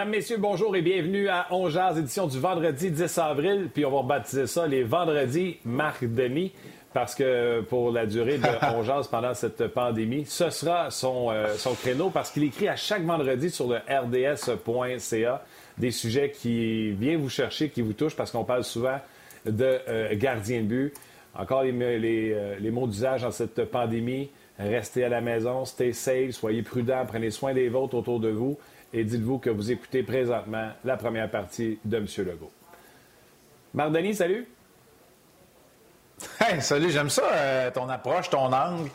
Mesdames, Messieurs, bonjour et bienvenue à Ongears, édition du vendredi 10 avril. Puis on va baptiser ça les vendredis Marc Denis, parce que pour la durée de Ongears pendant cette pandémie, ce sera son, euh, son créneau parce qu'il écrit à chaque vendredi sur le rds.ca des sujets qui viennent vous chercher, qui vous touchent, parce qu'on parle souvent de euh, gardien de but. Encore les, les, euh, les mots d'usage dans cette pandémie. Restez à la maison, stay safe, soyez prudents, prenez soin des vôtres autour de vous et dites-vous que vous écoutez présentement la première partie de M. Legault. Mardoni, salut. Hey, salut, j'aime ça, euh, ton approche, ton angle.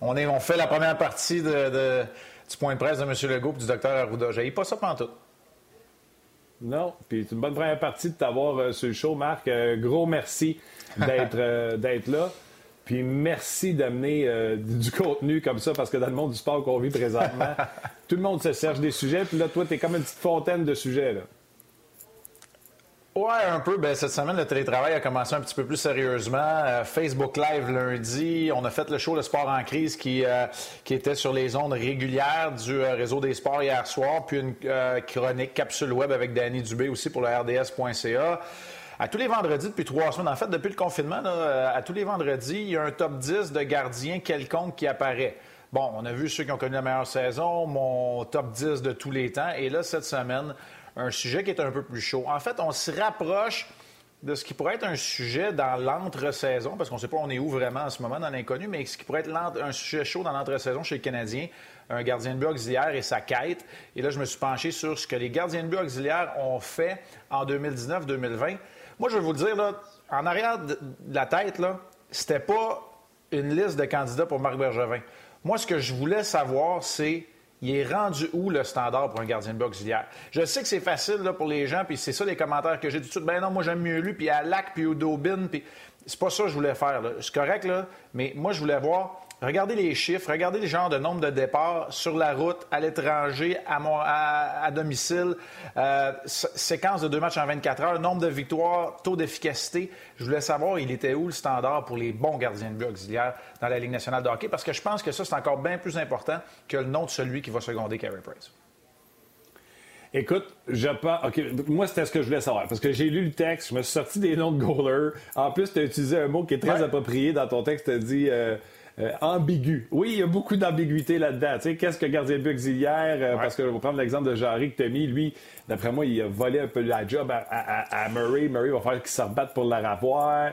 On, est, on fait la première partie de, du point de presse de M. Legault et du Dr Arruda. J'ai pas ça tout. Non, puis c'est une bonne première partie de t'avoir euh, sur le show, Marc. Euh, gros merci d'être d'être là. Puis merci d'amener euh, du contenu comme ça, parce que dans le monde du sport qu'on vit présentement, tout le monde se cherche des sujets. Puis là, toi, tu es comme une petite fontaine de sujets. Là. Ouais, un peu. Ben, cette semaine, le télétravail a commencé un petit peu plus sérieusement. Euh, Facebook Live lundi, on a fait le show Le Sport en crise qui, euh, qui était sur les ondes régulières du réseau des sports hier soir, puis une chronique capsule web avec Danny Dubé aussi pour le RDS.ca. À tous les vendredis depuis trois semaines, en fait, depuis le confinement, euh, à tous les vendredis, il y a un top 10 de gardiens quelconque qui apparaît. Bon, on a vu ceux qui ont connu la meilleure saison, mon top 10 de tous les temps. Et là, cette semaine, un sujet qui est un peu plus chaud. En fait, on se rapproche de ce qui pourrait être un sujet dans l'entre-saison, parce qu'on ne sait pas on est où vraiment en ce moment dans l'inconnu, mais ce qui pourrait être un sujet chaud dans l'entre-saison chez les Canadiens, un gardien de but auxiliaire et sa quête. Et là, je me suis penché sur ce que les gardiens de but auxiliaires ont fait en 2019-2020. Moi, je vais vous le dire, là, en arrière de la tête, là, c'était pas une liste de candidats pour Marc Bergevin. Moi, ce que je voulais savoir, c'est il est rendu où le standard pour un gardien de but auxiliaire? Je sais que c'est facile là, pour les gens, puis c'est ça les commentaires que j'ai du tout. Ben non, moi j'aime mieux lui, puis à Lac, puis au Dobin, puis c'est pas ça que je voulais faire. C'est correct, là, mais moi je voulais voir Regardez les chiffres, regardez le genre de nombre de départs sur la route, à l'étranger, à, domicile, euh, séquence de deux matchs en 24 heures, nombre de victoires, taux d'efficacité. Je voulais savoir, il était où le standard pour les bons gardiens de but auxiliaires dans la Ligue nationale de hockey, parce que je pense que ça, c'est encore bien plus important que le nom de celui qui va seconder Carey Price. Écoute, je pas. OK, moi, c'était ce que je voulais savoir. Parce que j'ai lu le texte, je me suis sorti des noms de goalers. En plus, tu as utilisé un mot qui est très approprié dans ton texte. Tu as dit. Euh, euh, ambigu. Oui, il y a beaucoup d'ambiguïté là-dedans. Tu sais, qu'est-ce que gardien de but? Euh, parce que je vais prendre l'exemple de Jarry que mis. Lui, d'après moi, il a volé un peu la job à, Murray. Murray va faire qu'il se rebatte pour la ravoir.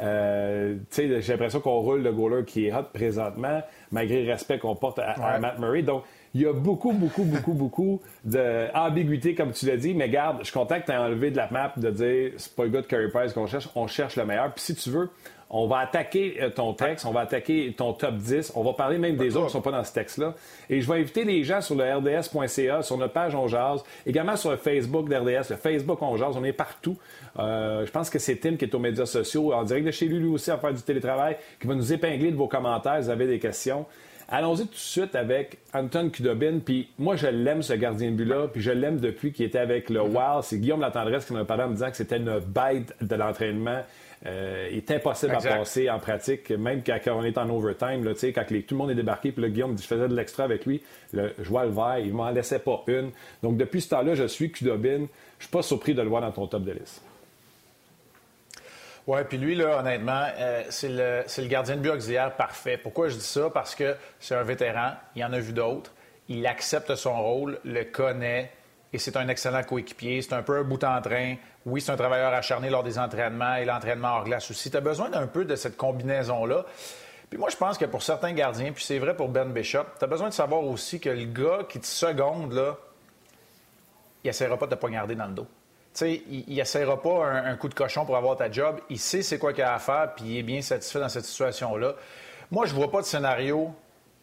Euh, j'ai l'impression qu'on roule le goaler qui est hot présentement, malgré le respect qu'on porte à, Matt Murray. Donc, il y a beaucoup, beaucoup, beaucoup, beaucoup d'ambiguïté, comme tu l'as dit. Mais garde, je suis content que tu aies enlevé de la map de dire c'est pas le gars de Curry Price qu'on cherche, on cherche le meilleur. Puis si tu veux, on va attaquer euh, ton texte, on va attaquer ton top 10, on va parler même des autres qui ne sont pas dans ce texte-là. Et je vais inviter les gens sur le rds.ca, sur notre page On Jase, également sur le Facebook d'RDS, le Facebook On Jase, on est partout. Euh, je pense que c'est Tim qui est aux médias sociaux, en direct de chez lui, lui aussi, à faire du télétravail, qui va nous épingler de vos commentaires, vous avez des questions. Allons-y tout de suite avec Anton Kudobin. Puis moi, je l'aime, ce gardien de but-là. Puis je l'aime depuis qu'il était avec le. Wild. C'est Guillaume Latendresse qui m'a parlé en me disant que c'était une bête de l'entraînement. Euh, il est impossible à passer en pratique, même quand, on est en overtime, là, quand tout le monde est débarqué, puis là, Guillaume, je faisais de l'extra avec lui, le, je vois le vert, il m'en laissait pas une. Donc, depuis ce temps-là, je suis Kudobin. Je suis pas surpris de le voir dans ton top de liste. Oui, puis lui, là, honnêtement, euh, c'est le, gardien de but auxiliaire parfait. Pourquoi je dis ça? Parce que c'est un vétéran, il en a vu d'autres, il accepte son rôle, le connaît, et c'est un excellent coéquipier. C'est un peu un bout en train. Oui, c'est un travailleur acharné lors des entraînements et l'entraînement hors glace aussi. Tu as besoin d'un peu de cette combinaison-là. Puis moi, je pense que pour certains gardiens, puis c'est vrai pour Ben Bishop, tu as besoin de savoir aussi que le gars qui te seconde, là, il essaiera pas de te poignarder dans le dos. Il n'essaiera pas un, coup de cochon pour avoir ta job. Il sait c'est quoi qu'il a à faire, puis il est bien satisfait dans cette situation-là. Moi, je vois pas de scénario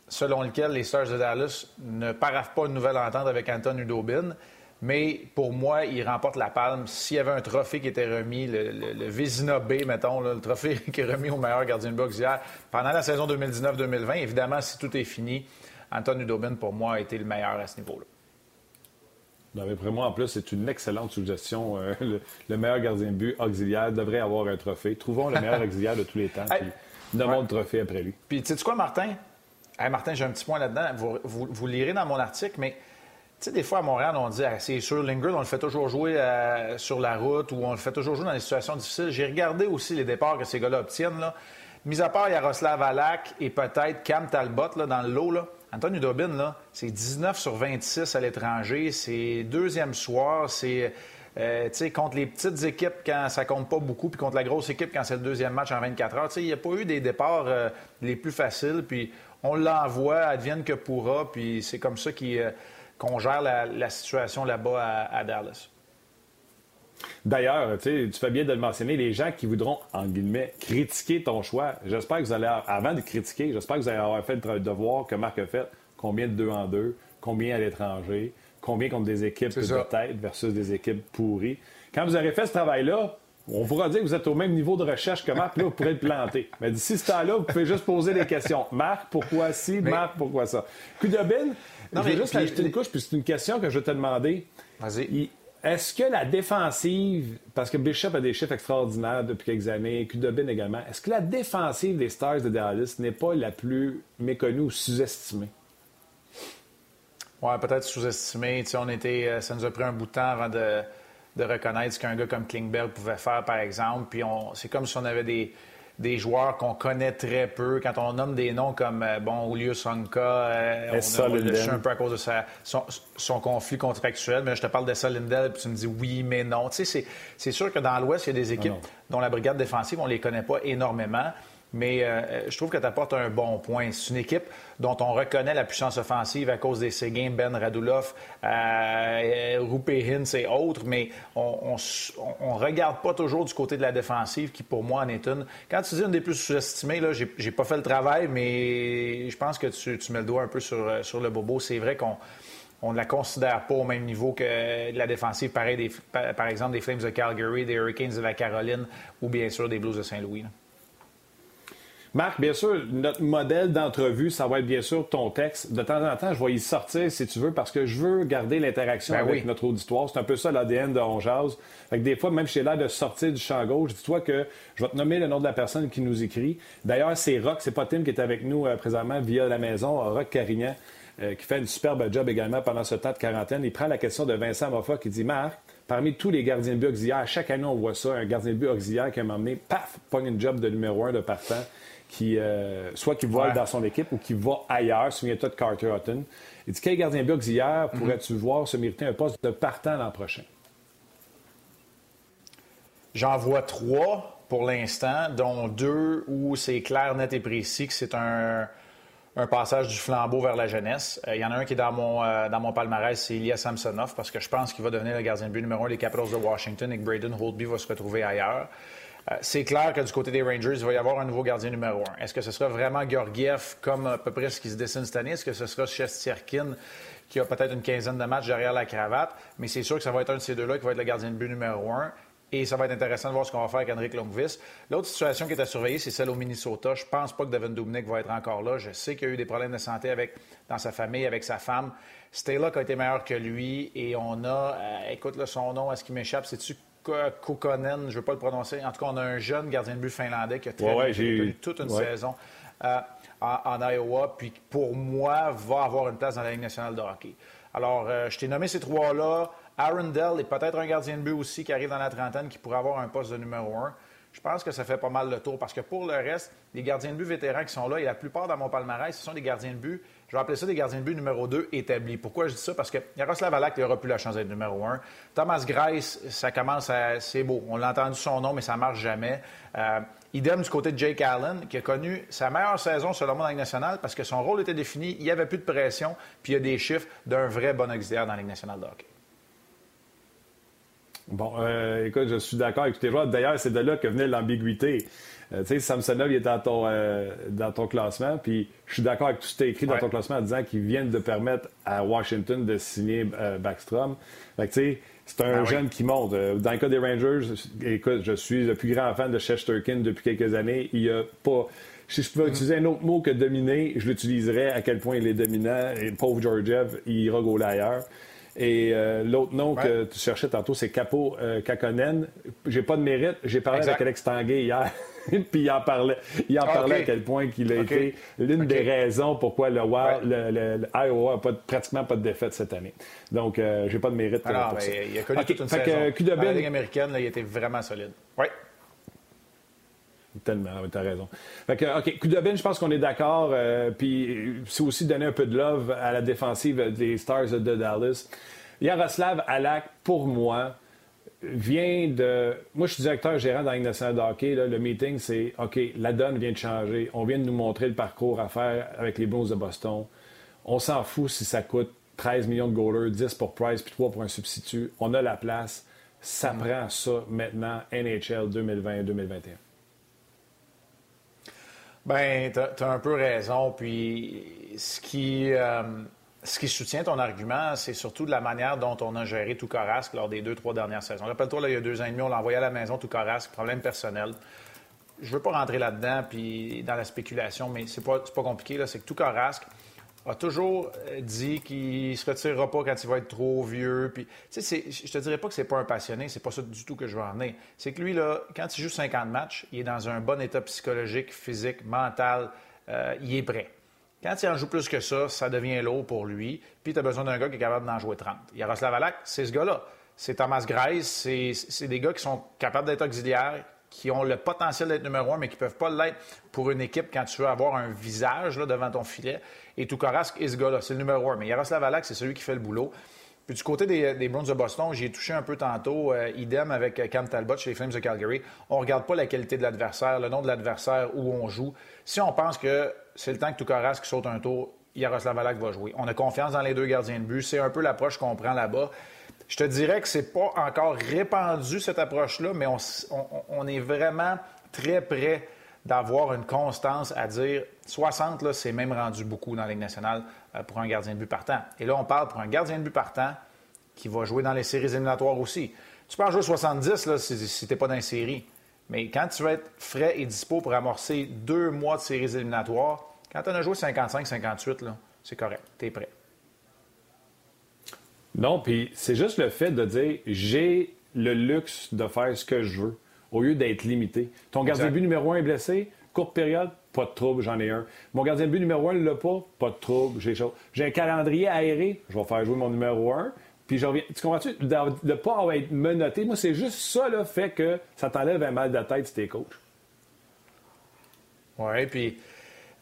selon lequel les Stars de Dallas ne paraffent pas une nouvelle entente avec Anton Udobin. Mais pour moi, il remporte la palme. S'il y avait un trophée qui était remis, le, le, B, mettons, le trophée qui est remis au meilleur gardien de boxe hier, pendant la saison 2019-2020, évidemment, si tout est fini, Anton Udobin, pour moi, a été le meilleur à ce niveau-là. D'après moi, en plus, c'est une excellente suggestion. Euh, le, meilleur gardien de but auxiliaire devrait avoir un trophée. Trouvons le meilleur auxiliaire de tous les temps. Puis, nommons le trophée après lui. Puis, tu sais quoi, Martin? Martin, j'ai un petit point là-dedans. vous, lirez dans mon article, mais sais, des fois à Montréal, on dit, ah, c'est sûr, Lingard, on le fait toujours jouer euh, sur la route ou on le fait toujours jouer dans des situations difficiles. J'ai regardé aussi les départs que ces gars-là obtiennent. Là. Mis à part Yaroslav Alak et peut-être Cam Talbot là, dans le lot, là, Anthony Dobin, c'est 19 sur 26 à l'étranger. C'est deuxième soir. C'est euh, contre les petites équipes quand ça compte pas beaucoup, puis contre la grosse équipe quand c'est le deuxième match en 24 heures. Il n'y a pas eu des départs euh, les plus faciles. Puis on l'envoie, advienne que pourra. Puis c'est comme ça euh, qu'on gère la, situation là-bas à Dallas. D'ailleurs, tu fais bien de le mentionner, les gens qui voudront, en guillemets, critiquer ton choix, j'espère que vous allez, avant de critiquer, j'espère que vous allez avoir fait le devoir que Marc a fait. Combien de deux en deux, combien à l'étranger, combien contre des équipes de tête versus des équipes pourries. Quand vous aurez fait ce travail-là, on pourra dire que vous êtes au même niveau de recherche que Marc, là, vous pourrez le planter. Mais d'ici ce temps-là, vous pouvez juste poser des questions. Marc, pourquoi ci? Marc, pourquoi ça? Kudobin, je vais juste ajouter une couche, puis c'est une question que je vais te demander. Vas-y. Est-ce que la défensive, parce que Bishop a des chiffres extraordinaires depuis quelques années, Kudobin également, est-ce que la défensive des Stars de Dallas n'est pas la plus méconnue ou sous-estimée? Oui, peut-être sous-estimée. On était, euh, ça nous a pris un bout de temps avant de, reconnaître ce qu'un gars comme Klingberg pouvait faire, par exemple. Puis c'est comme si on avait des, des joueurs qu'on connaît très peu. Quand on nomme des noms comme, euh, bon, Julio Sonka, euh, on, le un peu à cause de son, conflit contractuel, mais je te parle de Lindell, puis tu me dis oui, mais non. Tu sais, c'est sûr que dans l'Ouest, il y a des équipes dont la brigade défensive, on les connaît pas énormément. Mais euh, je trouve que tu apportes un bon point. C'est une équipe dont on reconnaît la puissance offensive à cause des Seguin, Ben Radulov, euh, Rupe Hintz et autres, mais on ne regarde pas toujours du côté de la défensive, qui pour moi en est une. Quand tu dis une des plus sous-estimées, là, j'ai pas fait le travail, mais je pense que tu, mets le doigt un peu sur, le bobo. C'est vrai qu'on on ne la considère pas au même niveau que la défensive, pareil, des, par exemple, des Flames de Calgary, des Hurricanes de la Caroline ou bien sûr des Blues de Saint-Louis. Marc, bien sûr, notre modèle d'entrevue, ça va être bien sûr ton texte. De temps en temps, je vais y sortir si tu veux, parce que je veux garder l'interaction ben avec notre auditoire. C'est un peu ça l'ADN de On. Fait que des fois, même chez l'air de sortir du champ gauche, dis-toi que je vais te nommer le nom de la personne qui nous écrit. D'ailleurs, c'est Rock, c'est pas Tim qui est avec nous euh, présentement via la maison, Rock Carignan, euh, qui fait une superbe job également pendant ce temps de quarantaine. Il prend la question de Vincent Moffa qui dit Marc, Parmi tous les gardiens de but auxiliaires, chaque année, on voit ça, un gardien de but auxiliaire qui a emmené, paf, pogne une job de numéro un de partant qui, euh, soit qui vole dans son équipe ou qui va ailleurs. Souviens-toi de Carter Hutton. Il dit quel gardien but hier mhm. pourrais-tu voir se mériter un poste de partant l'an prochain? J'en vois trois pour l'instant, dont deux où c'est clair, net et précis que c'est un, passage du flambeau vers la jeunesse. Euh, il y en a un qui est dans mon, euh, dans mon palmarès, c'est Ilya Samsonov, parce que je pense qu'il va devenir le gardien de but numéro un des Capitals de Washington et que Braden Holtby va se retrouver ailleurs. Euh, c'est clair que du côté des Rangers, il va y avoir un nouveau gardien numéro un. Est-ce que ce sera vraiment Georgiev comme à peu près ce qui se dessine cette année? Est-ce que ce sera Chestierkin qui a peut-être une quinzaine de matchs derrière la cravate? Mais c'est sûr que ça va être un de ces deux-là qui va être le gardien de but numéro un. Et ça va être intéressant de voir ce qu'on va faire avec Henrik Longvis. L'autre situation qui est à surveiller, c'est celle au Minnesota. Je pense pas que Devin Dubnik va être encore là. Je sais qu'il y a eu des problèmes de santé avec, dans sa famille, avec sa femme. Stella a été meilleur que lui. Et on a, euh, écoute, là, son nom, est-ce qu'il m'échappe? C'est-tu Kokonen, je ne veux pas le prononcer. En tout cas, on a un jeune gardien de but finlandais qui a très toute une saison euh, en, Iowa, puis pour moi, va avoir une place dans la Ligue nationale de hockey. Alors, euh, je t'ai nommé ces trois-là. Aaron Dell est peut-être un gardien de but aussi qui arrive dans la trentaine, qui pourrait avoir un poste de numéro un. Je pense que ça fait pas mal le tour parce que pour le reste, les gardiens de but vétérans qui sont là, et la plupart dans mon palmarès, ce sont des gardiens de but je vais appeler ça des gardiens de but numéro 2 établis. Pourquoi je dis ça? Parce que Yaroslav Alak n'aura plus la chance d'être numéro 1. Thomas Grice, ça commence à. C'est beau. On l'a entendu son nom, mais ça ne marche jamais. Euh, idem du côté de Jake Allen, qui a connu sa meilleure saison, selon moi, dans la Ligue nationale, parce que son rôle était défini, il n'y avait plus de pression, puis il y a des chiffres d'un vrai bon auxiliaire dans la Ligue nationale de hockey. Bon, euh, écoute, je suis d'accord avec tes joueurs. D'ailleurs, c'est de là que venait l'ambiguïté. Euh, tu sais, Samsonov, il est dans ton, euh, dans ton classement, puis je suis d'accord avec tout ce que tu écrit dans ton classement en disant qu'ils viennent de permettre à Washington de signer euh, Backstrom. Fait tu sais, c'est un ben jeune qui monte. Dans le cas des Rangers, écoute, je suis le plus grand fan de Shesterkin depuis quelques années. Il n'y a pas... Si je pouvais mm-hmm. utiliser un autre mot que dominer, je l'utiliserais à quel point il est dominant. Et pauvre Georgiev, il ira ailleurs. Et l'autre nom que tu cherchais tantôt, c'est Capo euh, Kakonen. J'ai pas de mérite. J'ai parlé avec Alex Tanguay hier. puis il en parlait, il en ah, parlait à quel point qu'il a été l'une des raisons pourquoi le, le, Iowa n'a pas, pratiquement pas de défaite cette année. Donc, euh, j'ai pas de mérite Alors, pour ça. Il a connu toute une saison. Que, la Ligue américaine, là, il était vraiment solide. Oui. Tellement, tu as raison. Fait que, OK, Kudobin, je pense qu'on est d'accord. Euh, puis c'est aussi donner un peu de love à la défensive des Stars de Dallas. Yaroslav Alak, pour moi, vient de. Moi, je suis directeur gérant dans la nationale de hockey. Le meeting, c'est OK, la donne vient de changer. On vient de nous montrer le parcours à faire avec les Blues de Boston. On s'en fout si ça coûte 13 millions de goalers, 10 pour Price puis 3 pour un substitut. On a la place. Ça mm. prend ça maintenant, NHL 2020-2021. Ben, tu as, un peu raison. Puis, ce qui. Euh, ce qui soutient ton argument, c'est surtout de la manière dont on a géré tout Carrasque lors des deux, trois dernières saisons. Rappelle-toi, il y a deux ans et demi, on l'a envoyé à la maison tout Carrasque, problème personnel. Je veux pas rentrer là-dedans puis dans la spéculation, mais c'est pas, pas compliqué. C'est que tout Carrasque a toujours euh, dit qu'il se retirera pas quand il va être trop vieux. Puis, je te dirais pas que c'est pas un passionné, c'est pas ça du tout que je veux en C'est que lui, là, quand il joue 50 matchs, il est dans un bon état psychologique, physique, mental. Euh, il est prêt. Quand il en joue plus que ça, ça devient lourd pour lui. Puis tu as besoin d'un gars qui est capable d'en jouer 30. Yaroslav Alak, c'est ce gars-là. C'est Thomas Grice, c'est des gars qui sont capables d'être auxiliaires, qui ont le potentiel d'être numéro un, mais qui ne peuvent pas l'être pour une équipe quand tu veux avoir un visage là, devant ton filet. Et tout est ce gars-là, c'est le numéro un. Mais Yaroslav Alak, c'est celui qui fait le boulot. Puis du côté des, des Browns de Boston, j'ai touché un peu tantôt, euh, idem avec Cam Talbot chez les Flames de Calgary. On ne regarde pas la qualité de l'adversaire, le nom de l'adversaire, où on joue. Si on pense que c'est le temps que Toukaras qui saute un tour, Yaroslav Alak va jouer. On a confiance dans les deux gardiens de but. C'est un peu l'approche qu'on prend là-bas. Je te dirais que c'est pas encore répandu, cette approche-là, mais on, est vraiment très près d'avoir une constance à dire 60, là, c'est même rendu beaucoup dans la Ligue nationale euh, pour un gardien de but partant. Et là, on parle pour un gardien de but partant qui va jouer dans les séries éliminatoires aussi. Tu peux en jouer 70 là, si, si tu n'es pas dans les séries. Mais quand tu vas être frais et dispo pour amorcer deux mois de séries éliminatoires, quand tu en as joué 55-58, c'est correct. Tu es prêt. Non, puis c'est juste le fait de dire j'ai le luxe de faire ce que je veux au lieu d'être limité. Ton gardien de but numéro un est blessé, courte période, pas de trouble, j'en ai un. Mon gardien de but numéro un ne l'a pas, pas de trouble, j'ai J'ai un calendrier aéré, je vais faire jouer mon numéro un. Puis je reviens. Tu comprends-tu? De ne pas être menotté, moi, c'est juste ça, là, fait que ça t'enlève un mal de tête si t'es coach. Oui, puis,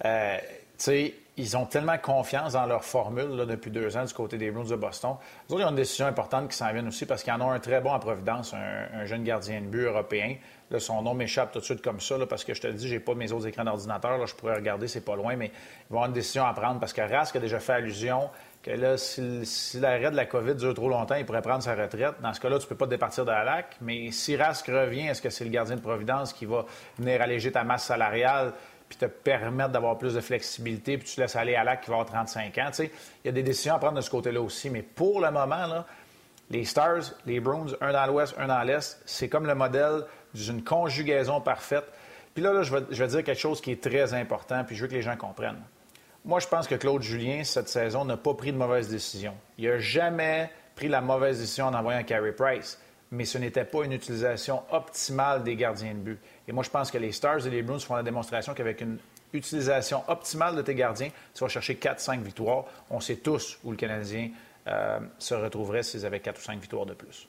euh, tu sais, ils ont tellement confiance dans leur formule là, depuis deux ans du côté des Bruins de Boston. ils ont une décision importante qui s'en vient aussi parce qu'ils en ont un très bon à Providence, un, jeune gardien de but européen. Là, son nom m'échappe tout de suite comme ça parce que je te dis, j'ai pas mes autres écrans d'ordinateur. Je pourrais regarder, c'est pas loin, mais ils vont avoir une décision à prendre parce que Rask a déjà fait allusion que là, si, l'arrêt de la COVID dure trop longtemps, il pourrait prendre sa retraite. Dans ce cas-là, tu peux pas te départir de la lac. Mais si Rask revient, est-ce que c'est le gardien de Providence qui va venir alléger ta masse salariale? Puis te permettre d'avoir plus de flexibilité, puis tu laisses aller à lac qui va avoir 35 ans? il y a des décisions à prendre de ce côté-là aussi. Mais pour le moment, là, les Stars, les Bruins, un dans l'ouest, un dans l'est, c'est comme le modèle d'une conjugaison parfaite. Puis là, je, vais, je vais dire quelque chose qui est très important, puis je veux que les gens comprennent. Moi, je pense que Claude Julien, cette saison, n'a pas pris de mauvaise décision. Il n'a jamais pris la mauvaise décision en envoyant Carey Price, mais ce n'était pas une utilisation optimale des gardiens de but. Et moi, je pense que les Stars et les Bruins font la démonstration qu'avec une utilisation optimale de tes gardiens, tu vas chercher 4-5 victoires. On sait tous où le Canadien euh, se retrouverait s'ils avaient 4 ou 5 victoires de plus.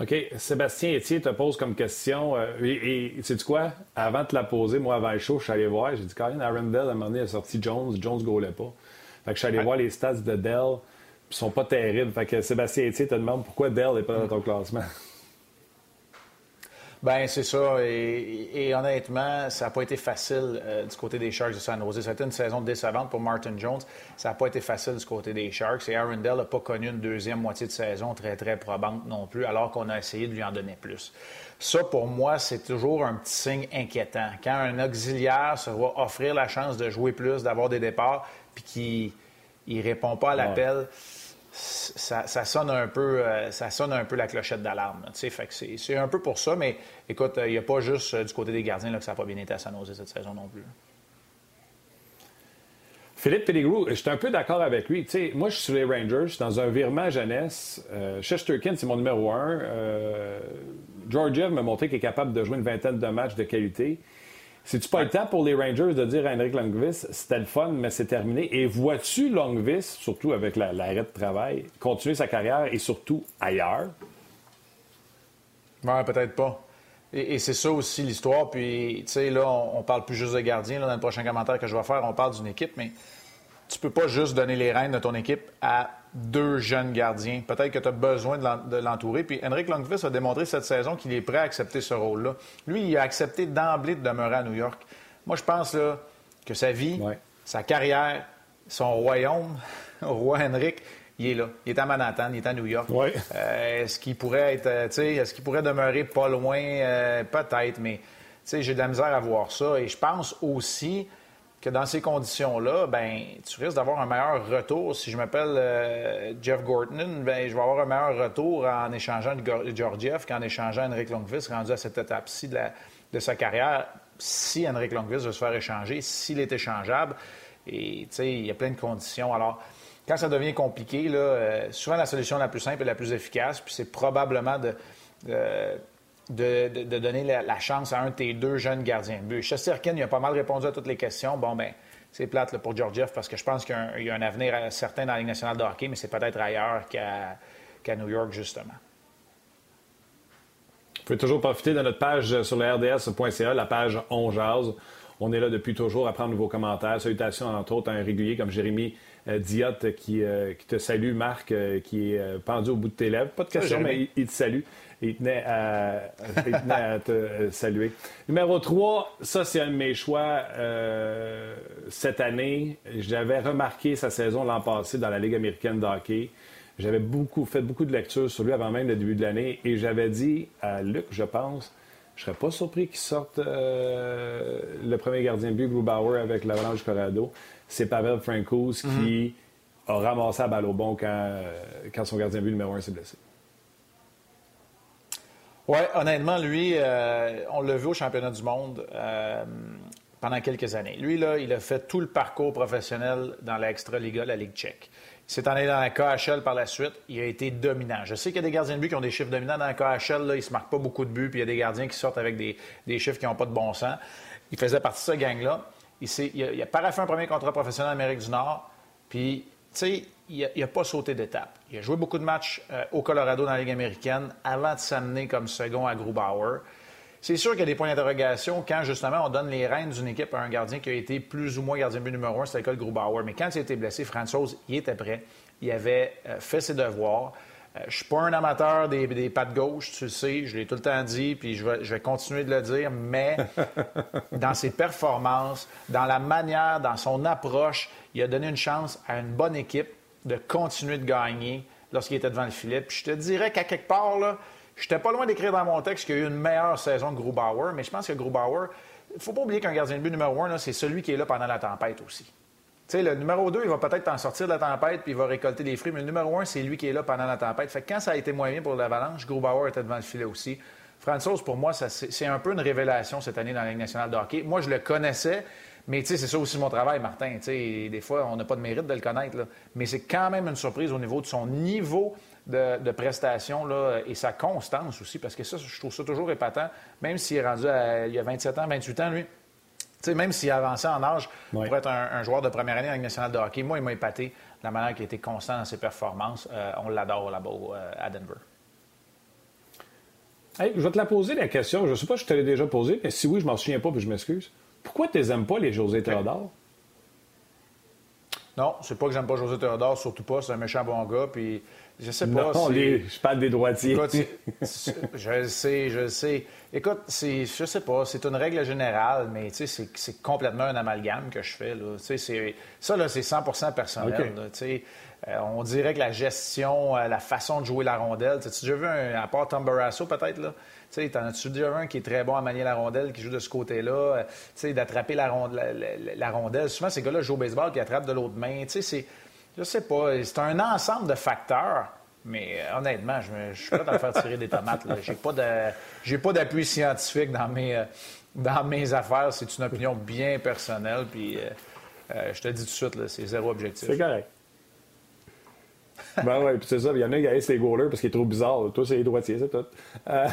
OK. Sébastien Etier te pose comme question. Euh, et, et sais-tu quoi? Avant de te la poser, moi, avant le show, je suis allé voir. J'ai dit, Colin Arundel, à un moment donné, a sorti Jones. Jones ne goulait pas. Fait que je suis allé voir les stats de Dell. Ils sont pas terribles. Fait que Sébastien Etier te demande pourquoi Dell n'est pas dans ton classement. Ben c'est ça. Et, honnêtement, ça n'a pas été facile euh, du côté des Sharks de San Jose. Ça a été une saison décevante pour Martin Jones. Ça n'a pas été facile du côté des Sharks. Et Arundel n'a pas connu une deuxième moitié de saison très, très probante non plus, alors qu'on a essayé de lui en donner plus. Ça, pour moi, c'est toujours un petit signe inquiétant. Quand un auxiliaire se voit offrir la chance de jouer plus, d'avoir des départs, puis qu'il ne répond pas à l'appel ça, sonne un peu, euh, ça sonne un peu la clochette d'alarme. C'est un peu pour ça, mais écoute, il n'y a pas juste euh, du côté des gardiens là, que ça n'a pas bien été à San cette saison non plus. Philippe Pellegrou, je suis un peu d'accord avec lui. moi, je suis sur les Rangers, dans un virement jeunesse. Euh, Chesterkin, c'est mon numéro un. Georgiev m'a montré qu'il est capable de jouer une vingtaine de matchs de qualité. C'est-tu pas le temps pour les Rangers de dire à Henrik Longvis, c'était le fun, mais c'est terminé? Et vois-tu Longvis, surtout avec l'arrêt de travail, continuer sa carrière et surtout ailleurs? Ouais, peut-être pas. Et, c'est ça aussi l'histoire. Puis, tu sais, là, on, parle plus juste de gardien. dans le prochain commentaire que je vais faire, on parle d'une équipe, mais tu peux pas juste donner les rênes de ton équipe à deux jeunes gardiens. Peut-être que tu as besoin de l'entourer. Puis Henrik Lundqvist a démontré cette saison qu'il est prêt à accepter ce rôle-là. Lui, il a accepté d'emblée de demeurer à New York. Moi, je pense là, que sa vie, sa carrière, son royaume, roi Henrik, il est là. Il est à Manhattan, il est à New York. Euh, est-ce qu'il pourrait être, euh, est-ce qu'il pourrait demeurer pas loin? Euh, peut-être, mais j'ai de la misère à voir ça. Et je pense aussi que dans ces conditions-là, ben, tu risques d'avoir un meilleur retour. Si je m'appelle Jeff Gorton, ben, je vais avoir un meilleur retour en échangeant Georgiev qu'en échangeant Henrik Lundqvist, rendu à cette étape-ci de, de, sa carrière. Si Henrik Lundqvist veut se faire échanger, s'il est échangeable, et il y a plein de conditions. Alors, quand ça devient compliqué, là, euh, souvent la solution la plus simple et la plus efficace, puis c'est probablement de, de, donner la, chance à un de tes deux jeunes gardiens de but. Chesterkin, il a pas mal répondu à toutes les questions. Bon, ben c'est plate pour Georgiev parce que je pense qu'il y, a un, avenir euh, certain dans la Ligue nationale de hockey, mais c'est peut-être ailleurs qu'à New York, justement. Vous pouvez toujours profiter de notre page sur le RDS.ca, la page On On est là depuis toujours à prendre vos commentaires. Salutations, entre autres, à un régulier comme Jérémy euh, Diotte qui, euh, qui, te salue, Marc, euh, qui est pendu au bout de tes lèvres. Pas de question, mais il, te salue. Il tenait à, il tenait à te saluer. Numéro 3, ça, c'est un de mes choix cette année. J'avais remarqué sa saison l'an passé dans la Ligue américaine de hockey. J'avais beaucoup, fait beaucoup de lectures sur lui avant même le début de l'année et j'avais dit à Luc, je pense, je serais pas surpris qu'il sorte le premier gardien de but, Grubauer, avec l'Avalanche Colorado c'est Pavel Francouz qui mhm. a ramassé la balle au bon quand, quand son gardien de but numéro un s'est blessé. Oui, honnêtement, lui, euh, on l'a vu au championnat du monde euh, pendant quelques années. Lui, là, il a fait tout le parcours professionnel dans l'extra-liga, la Ligue tchèque. Il s'est allé dans la KHL par la suite. Il a été dominant. Je sais qu'il y a des gardiens de but qui ont des chiffres dominants dans la KHL. Là, ils ne se marquent pas beaucoup de buts, puis il y a des gardiens qui sortent avec des, des chiffres qui n'ont pas de bon sens. Il faisait partie de ce gang-là. Il, a, paraffé un premier contrat professionnel en Amérique du Nord, puis, tu sais, il n'a pas sauté d'étape. Il a joué beaucoup de matchs euh, au Colorado dans la Ligue américaine avant de s'amener comme second à Grubauer. C'est sûr qu'il y a des points d'interrogation quand, justement, on donne les rênes d'une équipe à un gardien qui a été plus ou moins gardien but numéro un, c'était le cas de Grubauer. Mais quand il a été blessé, François, il était prêt. Il avait euh, fait ses devoirs. Euh, je ne suis pas un amateur des, des pattes gauche, tu le sais, je l'ai tout le temps dit, puis je vais, continuer de le dire, mais dans ses performances, dans la manière, dans son approche, il a donné une chance à une bonne équipe de continuer de gagner lorsqu'il était devant le filet. Puis je te dirais qu'à quelque part, là, j'étais pas loin d'écrire dans mon texte qu'il y a eu une meilleure saison de Grubauer, mais je pense que Grubauer, il faut pas oublier qu'un gardien de but numéro un, c'est celui qui est là pendant la tempête aussi sais, le numéro 2, il va peut-être en sortir de la tempête puis il va récolter des fruits, mais le numéro 1, c'est lui qui est là pendant la tempête. Fait que quand ça a été bien pour l'Avalanche, Grubauer était devant le filet aussi. Francis, pour moi, c'est un peu une révélation cette année dans la Ligue nationale de hockey. Moi, je le connaissais, mais c'est ça aussi mon travail, Martin. des fois, on n'a pas de mérite de le connaître, mais c'est quand même une surprise au niveau de son niveau de, de prestation là, et sa constance aussi, parce que ça, je trouve ça toujours épatant, même s'il est rendu à, il y a 27 ans, 28 ans, lui même s'il a avancé en âge pour être un, joueur de première année en Ligue nationale de hockey, moi, il m'a épaté la manière qu'il a été constant dans ses performances. Euh, on l'adore là-bas euh, à Denver. je vais te la poser, la question. Je ne sais pas si je te l'ai déjà posée, mais si oui, je m'en souviens pas, puis je m'excuse. Pourquoi tu n'aimes pas les José Théodore? Non, c'est pas que j'aime pas José Théodore, surtout pas. C'est un méchant bon gars. Puis je sais pas. Non, je parle des droitiers. je le sais, je le sais. Écoute, c'est, je sais pas, c'est une règle générale, mais c'est, c'est complètement un amalgame que je fais. Là. C'est, ça, là, c'est 100% personnel. Euh, on dirait que la gestion, euh, la façon de jouer la rondelle. Tu as déjà vu un, à part Tom Barrasso, peut-être, là? Tu sais, as-tu déjà vu un qui est très bon à manier la rondelle, qui joue de ce côté-là, euh, tu sais, d'attraper la, la, rondelle? Souvent, ces gars-là jouent au baseball qui attrapent de l'autre main. Tu sais, c'est, je sais pas, c'est un ensemble de facteurs. Mais honnêtement, je, je suis prêt à faire tirer des tomates. Je n'ai pas d'appui scientifique dans mes, dans mes affaires. C'est une opinion bien personnelle. Puis je te dis tout de suite, c'est zéro objectif. C'est correct ben ouais, puis c'est ça. Il y en a qui haïssent les goalers parce qu'il est trop bizarre. Toi, c'est les droitiers, c'est tout. Euh,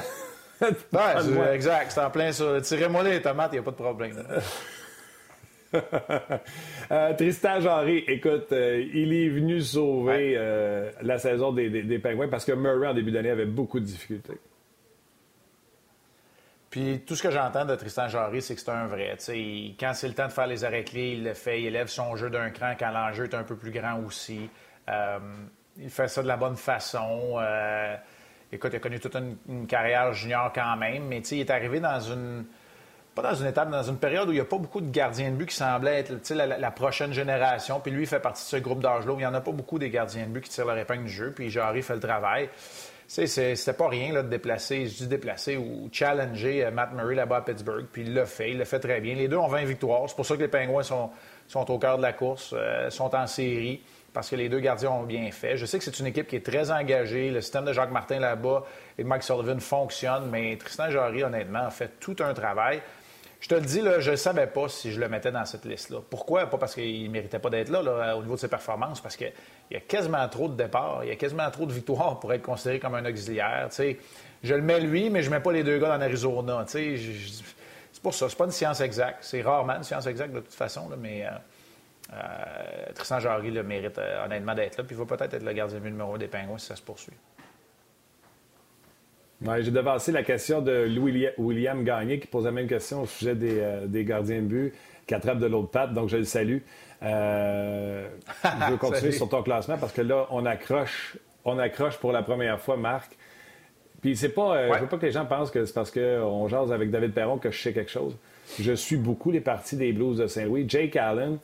ouais, exact. C'est en plein sur. Tirez-moi les tomates, il n'y a pas de problème. euh, Tristan Jarry, écoute, euh, il est venu sauver euh, la saison des, des, Penguins parce que Murray, en début d'année, avait beaucoup de difficultés. Puis tout ce que j'entends de Tristan Jarry, c'est que c'est un vrai. quand c'est le temps de faire les arrêts-clés, il le fait. Il élève son jeu d'un cran quand l'enjeu est un peu plus grand aussi. Il fait ça de la bonne façon. écoute, il a connu toute une, une carrière junior quand même, mais il est arrivé dans une pas dans une étape, dans une période où il n'y a pas beaucoup de gardiens de but qui semblaient être la, prochaine génération. Puis lui, il fait partie de ce groupe d'âge-là où il n'y en a pas beaucoup des gardiens de but qui tirent leur épingle du jeu. Puis Jarry fait le travail. C'était pas rien de déplacer, je dis déplacer ou challenger euh, Matt Murray là-bas à Pittsburgh. Puis il l'a fait, il l'a fait très bien. Les deux ont 20 victoires. C'est pour ça que les Pingouins sont, sont au cœur de la course, euh, sont en série parce que les deux gardiens ont bien fait. Je sais que c'est une équipe qui est très engagée. Le système de Jacques Martin là-bas et de Mike Sullivan fonctionne, mais Tristan Jarry, honnêtement, a fait tout un travail. Je te le dis, là, je ne savais pas si je le mettais dans cette liste-là. Pourquoi? Pas parce qu'il ne méritait pas d'être là, au niveau de ses performances, parce qu'il y a quasiment trop de départs, il y a quasiment trop de victoires pour être considéré comme un auxiliaire. Je le mets lui, mais je ne mets pas les deux gars dans l'Arizona. C'est pour ça. C'est pas une science exacte. C'est rarement une science exacte de toute façon, mais euh, euh, Tristan Jarry le mérite euh, honnêtement d'être là. Puis il va peut-être être le gardien numéro un des Pingouins si ça se poursuit. Ouais, J'ai devancé la question de Louis William Gagné qui pose la même question au sujet des, euh, des gardiens de but qui attrapent de l'autre patte, donc je le salue. Euh, je veux continuer sur ton classement parce que là, on accroche, on accroche pour la première fois, Marc. Puis c'est pas, euh, je veux pas que les gens pensent que c'est parce qu'on jase avec David Perron que je sais quelque chose. Je suis beaucoup les parties des Blues de Saint-Louis. Jake Allen.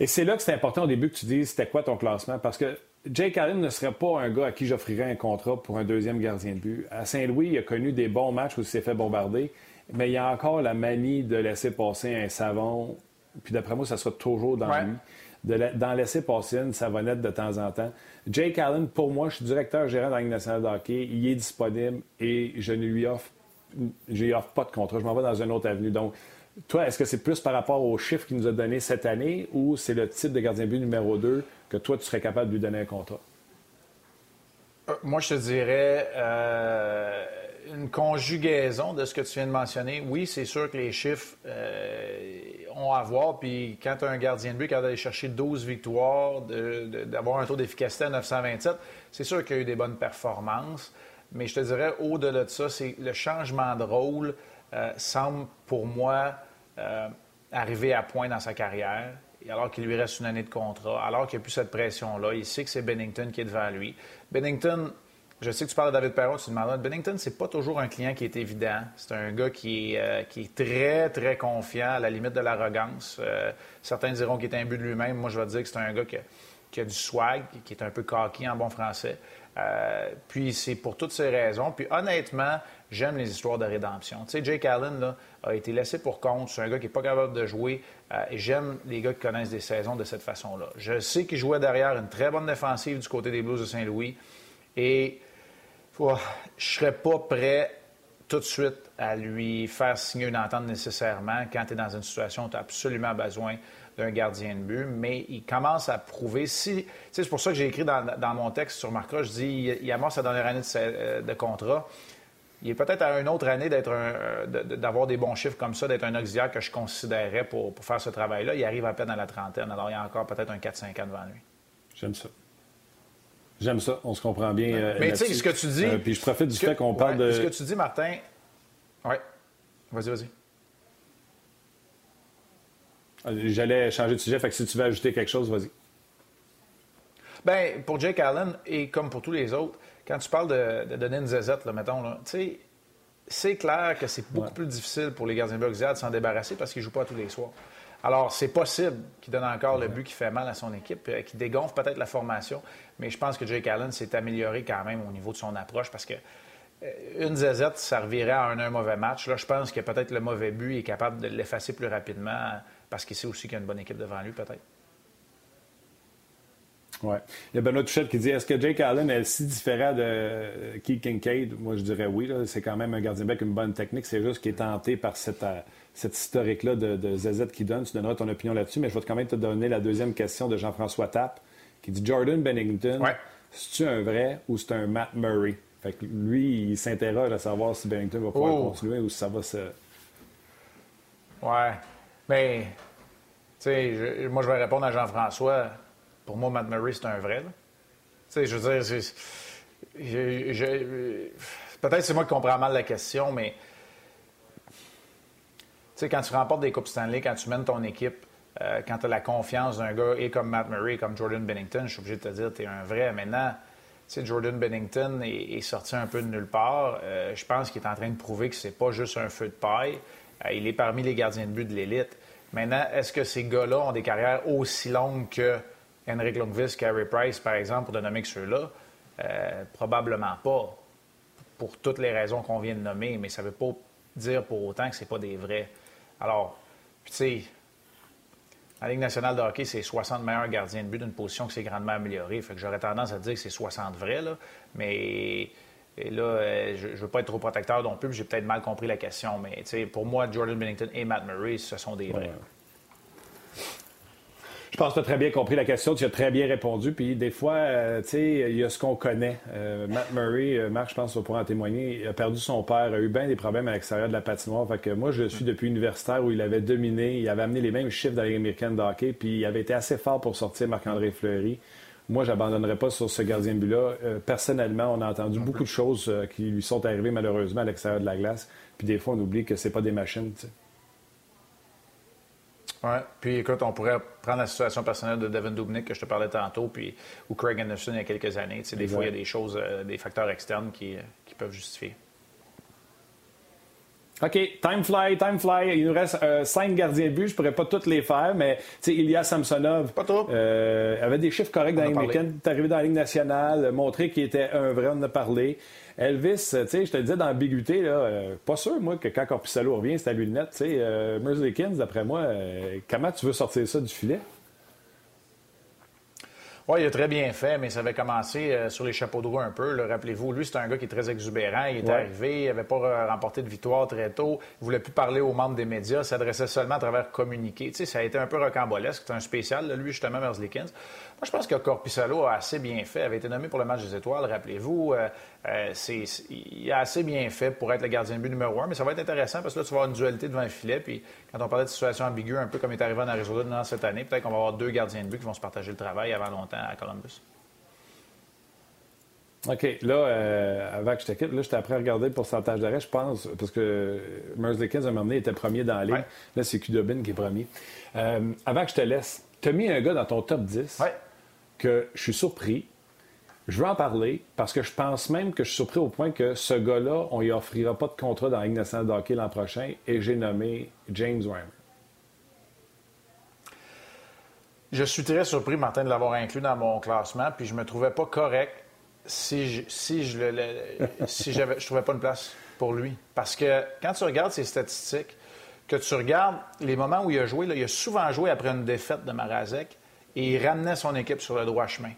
Et c'est là que c'est important au début que tu dises c'était quoi ton classement parce que Jake Allen ne serait pas un gars à qui j'offrirais un contrat pour un deuxième gardien de but. À Saint-Louis, il a connu des bons matchs où il s'est fait bombarder, mais il y a encore la manie de laisser passer un savon. Puis d'après moi, ça sera toujours dans lui. D'en laisser passer une savonnette de temps en temps. Jake Allen, pour moi, je suis directeur gérant de la Ligue nationale de hockey. Il est disponible et je ne lui offre, je lui offre pas de contrat. Je m'en vais dans une autre avenue. Donc, toi, est-ce que c'est plus par rapport aux chiffres qu'il nous a donnés cette année ou c'est le type de gardien de but numéro 2 que toi, tu serais capable de lui donner un contrat? Euh, moi, je te dirais euh, une conjugaison de ce que tu viens de mentionner. Oui, c'est sûr que les chiffres euh, ont à voir. Puis quand tu as un gardien de but a d'aller chercher 12 victoires, d'avoir un taux d'efficacité à 927, c'est sûr qu'il y a eu des bonnes performances. Mais je te dirais, au-delà de ça, c'est le changement de rôle semble pour moi arriver à point dans sa carrière alors qu'il lui reste une année de contrat, alors qu'il n'y a plus cette pression-là. Il sait que c'est Bennington qui est devant lui. Bennington, je sais que tu parles de David Perron, tu demandes. Bennington, c'est pas toujours un client qui est évident. C'est un gars qui est, euh, très, très confiant, à la limite de l'arrogance. Euh, certains diront qu'il est un but de lui-même. Moi, je vais dire que c'est un gars qui a, du swag, qui est un peu cocky en bon français. Euh, puis c'est pour toutes ces raisons. Puis honnêtement, j'aime les histoires de rédemption. Tu sais, Jake Allen a été laissé pour compte. C'est un gars qui n'est pas capable de jouer. Euh, et j'aime les gars qui connaissent des saisons de cette façon-là. Je sais qu'il jouait derrière une très bonne défensive du côté des Blues de Saint-Louis. Et je ne serais pas prêt tout de suite à lui faire signer une entente nécessairement quand tu es dans une situation où tu as absolument besoin d'un gardien de but, mais il commence à prouver. Si, c'est pour ça que j'ai écrit dans, mon texte sur Marca, je dis il, a mort sa dernière année de, euh, de contrat il est peut-être à une autre année d'être euh, d'avoir des bons chiffres comme ça, d'être un auxiliaire que je considérais pour, faire ce travail-là. Il arrive à peine à la trentaine, alors il y a encore peut-être un 4-5 ans devant lui. J'aime ça. J'aime ça, on se comprend bien. Euh, Mais tu sais, ce que tu dis. Euh, puis je profite du fait qu'on parle de. Ce que tu dis, Martin. Oui. Vas-y, vas-y. J'allais changer de sujet, fait que si tu veux ajouter quelque chose, vas-y. Bien, pour Jake Allen et comme pour tous les autres, quand tu parles de, de donner une zézette, là, mettons, là, c'est clair que c'est beaucoup plus difficile pour les gardiens de but de s'en débarrasser parce qu'ils ne jouent pas tous les soirs. Alors, c'est possible qu'il donne encore le but qui fait mal à son équipe, euh, qui dégonfle peut-être la formation, mais je pense que Jake Allen s'est amélioré quand même au niveau de son approche parce que euh, une zézette, ça revirait à un, un, mauvais match. Là, je pense que peut-être le mauvais but est capable de l'effacer plus rapidement parce qu'il sait aussi qu'il y a une bonne équipe devant lui, peut-être. Oui. Il y a Benoît Touchette qui dit est-ce que Jake Allen est si différent de euh, Keith Kincaid? Moi, je dirais oui. C'est quand même un gardien avec une bonne technique. C'est juste qu'il est tenté par cette, euh, cette historique-là de, de ZZ qui donne. Tu donneras ton opinion là-dessus, mais je vais quand même te donner la deuxième question de Jean-François Tapp qui dit Jordan Bennington, c'est-tu un vrai ou c'est un Matt Murray? Fait que lui, il s'interroge à savoir si Bennington va pouvoir oh. continuer ou si ça va se. Ouais. Mais, tu sais, moi, je vais répondre à Jean-François. Pour moi, Matt Murray, c'est un vrai. Tu sais, je veux dire, peut-être c'est moi qui comprends mal la question, mais tu sais, quand tu remportes des Coupes Stanley, quand tu mènes ton équipe, euh, quand tu as la confiance d'un gars et comme Matt Murray, comme Jordan Bennington, je suis obligé de te dire, tu es un vrai. Maintenant, tu Jordan Bennington est, sorti un peu de nulle part. Euh, je pense qu'il est en train de prouver que c'est pas juste un feu de paille. Euh, il est parmi les gardiens de but de l'élite. Maintenant, est-ce que ces gars-là ont des carrières aussi longues que Henrik Lundqvist, Carey Price, par exemple, pour ne nommer que ceux-là? probablement pas, pour toutes les raisons qu'on vient de nommer, mais ça ne veut pas dire pour autant que ce pas des vrais. Alors, tu sais, la Ligue nationale de hockey, c'est 60 meilleurs gardiens de but d'une position qui s'est grandement améliorée. Fait que j'aurais tendance à dire que c'est 60 vrais, là. Mais là, euh, je ne veux pas être trop protecteur non plus, j'ai peut-être mal compris la question. Mais pour moi, Jordan Bennington et Matt Murray, ce sont des vrais. Je pense que tu as très bien compris la question, tu as très bien répondu. Puis des fois, euh, tu sais, il y a ce qu'on connaît. Euh, Matt Murray, Marc, je pense, va pouvoir en témoigner, il a perdu son père, a eu bien des problèmes à l'extérieur de la patinoire. Fait que moi, je le suis depuis universitaire où il avait dominé, il avait amené les mêmes chiffres dans les américaine de hockey, puis il avait été assez fort pour sortir Marc-André Fleury. Moi, j'abandonnerai pas sur ce gardien de but-là. personnellement, on a entendu beaucoup de choses qui lui sont arrivées malheureusement à l'extérieur de la glace. Puis des fois, on oublie que c'est pas des machines. sais. Oui. Puis écoute, on pourrait prendre la situation personnelle de Devin Dubnik que je te parlais tantôt, puis ou Craig Anderson il y a quelques années. Des fois, il y a des choses, euh, des facteurs externes qui, euh, qui, peuvent justifier. OK, time fly, time fly. Il nous reste euh, cinq gardiens de but. Je pourrais pas tous les faire, mais Ilya Samsonov pas trop. avait des chiffres corrects dans les week-ends. est arrivé dans la Ligue nationale, montré qu'il était un vrai, on en a parlé. Elvis, tu sais, je te le disais dans l'ambiguïté, là, euh, pas sûr, moi, que quand Corpissalo revient, c'est à lui le net. Tu sais, euh, d'après moi, euh, comment tu veux sortir ça du filet? Oui, il a très bien fait, mais ça avait commencé euh, sur les chapeaux de roue un peu. Rappelez-vous, lui, c'est un gars qui est très exubérant. Il est arrivé, il n'avait pas remporté de victoire très tôt. Il ne voulait plus parler aux membres des médias, s'adressait seulement à travers communiquer. Tu sais, ça a été un peu rocambolesque. C'est un spécial, lui, justement, Merzlikins. Moi, je pense que Corpissalo a assez bien fait. Il avait été nommé pour le match des étoiles, rappelez-vous. Euh, euh, il a assez bien fait pour être le gardien de but numéro un, mais ça va être intéressant parce que là, tu vas avoir une dualité devant le filet. Puis quand on parlait de situation ambiguë, un peu comme est arrivé en Arizona cette année, peut-être qu'on va avoir deux gardiens de but qui vont se partager le travail avant longtemps à Columbus. OK. Là, euh, avant que je te quitte, là, j'étais après à regarder le pourcentage d'arrêt, je pense, parce que Merzlikins, à un moment donné, était premier dans la ligue. Là, c'est Kudobin qui est premier. Euh, avant que je te laisse, tu as mis un gars dans ton top 10 que je suis surpris. Je veux en parler parce que je pense même que je suis surpris au point que ce gars-là, on lui offrira pas de contrat dans la Ligue l'an prochain et j'ai nommé James Reimer. Je suis très surpris, Martin, de l'avoir inclus dans mon classement, puis je me trouvais pas correct si je, si je le, si je trouvais pas une place pour lui. Parce que quand tu regardes ses statistiques, que tu regardes les moments où il a joué, il a souvent joué après une défaite de Marazek et il ramenait son équipe sur le droit chemin.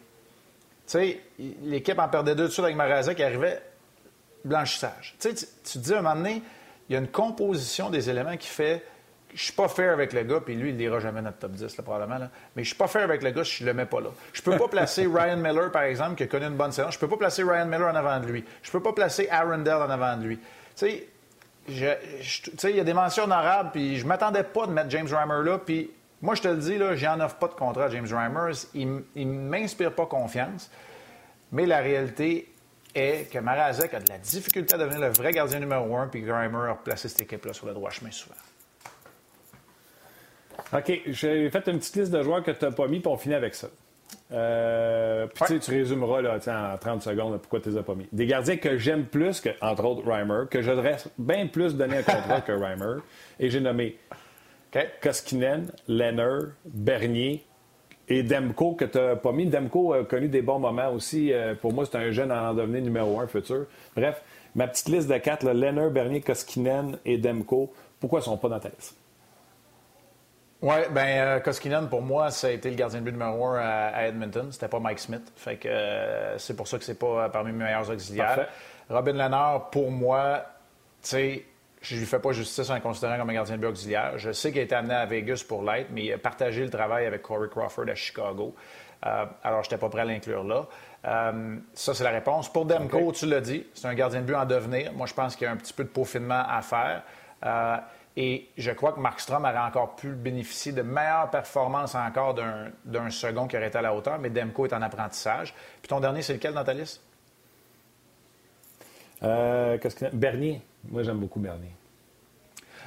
Tu sais, l'équipe en perdait deux de suite avec Marazek qui arrivait blanchissage. Tu sais, tu te dis à un moment donné, il y a une composition des éléments qui fait je suis pas fair avec le gars, puis lui, il ne dira jamais notre top 10, là, probablement. Là. Mais je suis pas fair avec le gars si je le mets pas là. Je peux pas placer Ryan Miller, par exemple, qui a connu une bonne saison. Je peux pas placer Ryan Miller en avant de lui. Je peux pas placer Aaron Dell en avant de lui. Tu sais, il y a des mentions honorables, puis je m'attendais pas de mettre James Reimer là, puis moi, je te le dis, là, j'en offre pas de contrat à James Reimer. Il ne m'inspire pas confiance. Mais la réalité est que Marazek a de la difficulté à devenir le vrai gardien numéro un, puis Reimer a placé cette équipe-là sur le droit chemin souvent. OK. J'ai fait une petite liste de joueurs que tu n'as pas mis, puis on finit avec ça. Euh, puis tu résumeras là, en 30 secondes pourquoi tu les as pas mis. Des gardiens que j'aime plus que, entre autres, Reimer, que je devrais bien plus donner un contrat que Reimer. Et j'ai nommé Koskinen, Lenner, Bernier et Demko que tu n'as pas mis. Demko a connu des bons moments aussi. Euh, pour moi, c'est un jeune à en devenir numéro un futur. Bref, ma petite liste de quatre, Lenner, Bernier, Koskinen et Demko, pourquoi ils ne sont pas dans ta liste? Oui, bien, euh, Koskinen, pour moi, ça a été le gardien de but numéro un à, Edmonton. C'était pas Mike Smith. Fait que euh, c'est pour ça que c'est pas parmi mes meilleurs auxiliaires. Robin Lennard, pour moi, tu sais, je lui fais pas justice en le considérant comme un gardien de but auxiliaire. Je sais qu'il a été amené à Vegas pour l'être, mais il a partagé le travail avec Corey Crawford à Chicago. alors, je n'étais pas prêt à l'inclure là. ça, c'est la réponse. Pour Demko, tu l'as dit, c'est un gardien de but en devenir. Moi, je pense qu'il y a un petit peu de peaufinement à faire. Et je crois que Mark Strom aurait encore pu bénéficier de meilleures performances encore d'un second qui aurait été à la hauteur, mais Demko est en apprentissage. Puis ton dernier, c'est lequel dans ta liste? Euh, que... Bernier. Moi, j'aime beaucoup Bernier.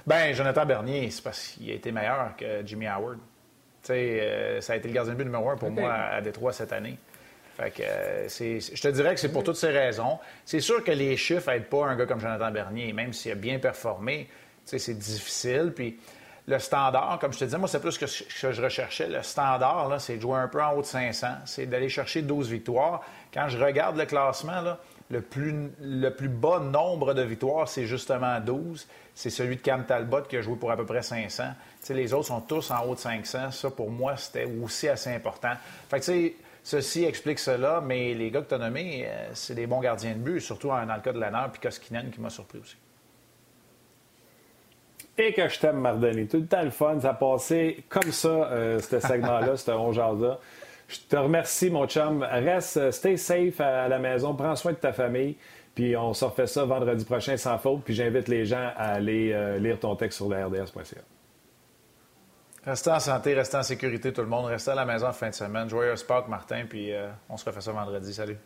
Ben, Jonathan Bernier, c'est parce qu'il a été meilleur que Jimmy Howard. Tu sais, euh, ça a été le gardien de but numéro un pour moi à Détroit cette année. Fait que, euh, je te dirais que c'est pour toutes ces raisons. C'est sûr que les chiffres n'aident pas un gars comme Jonathan Bernier, même s'il a bien performé c'est difficile. Puis le standard, comme je te disais, moi, c'est plus que ce que je recherchais. Le standard, c'est de jouer un peu en haut de 500, c'est d'aller chercher 12 victoires. Quand je regarde le classement, le, plus, le plus bas nombre de victoires, c'est justement 12. C'est celui de Cam Talbot qui a joué pour à peu près 500. les autres sont tous en haut de 500. Ça, pour moi, c'était aussi assez important. Fait que, ceci explique cela, mais les gars que tu as nommés, euh, c'est des bons gardiens de but, surtout dans le cas de Lanner puis Koskinen qui m'a surpris aussi et que je t'aime, Mardoni. Tout le temps le fun. Ça passé comme ça, euh, ce segment-là, ce 11 là Je te remercie, mon chum. Reste, euh, stay safe à la maison. Prends soin de ta famille. Puis on se refait ça vendredi prochain sans faute. Puis j'invite les gens à aller euh, lire ton texte sur la RDS.ca. Restez en santé, restez en sécurité, tout le monde. Restez à la maison en fin de semaine. Joyeux Spark, Martin. Puis on se refait ça vendredi. Salut.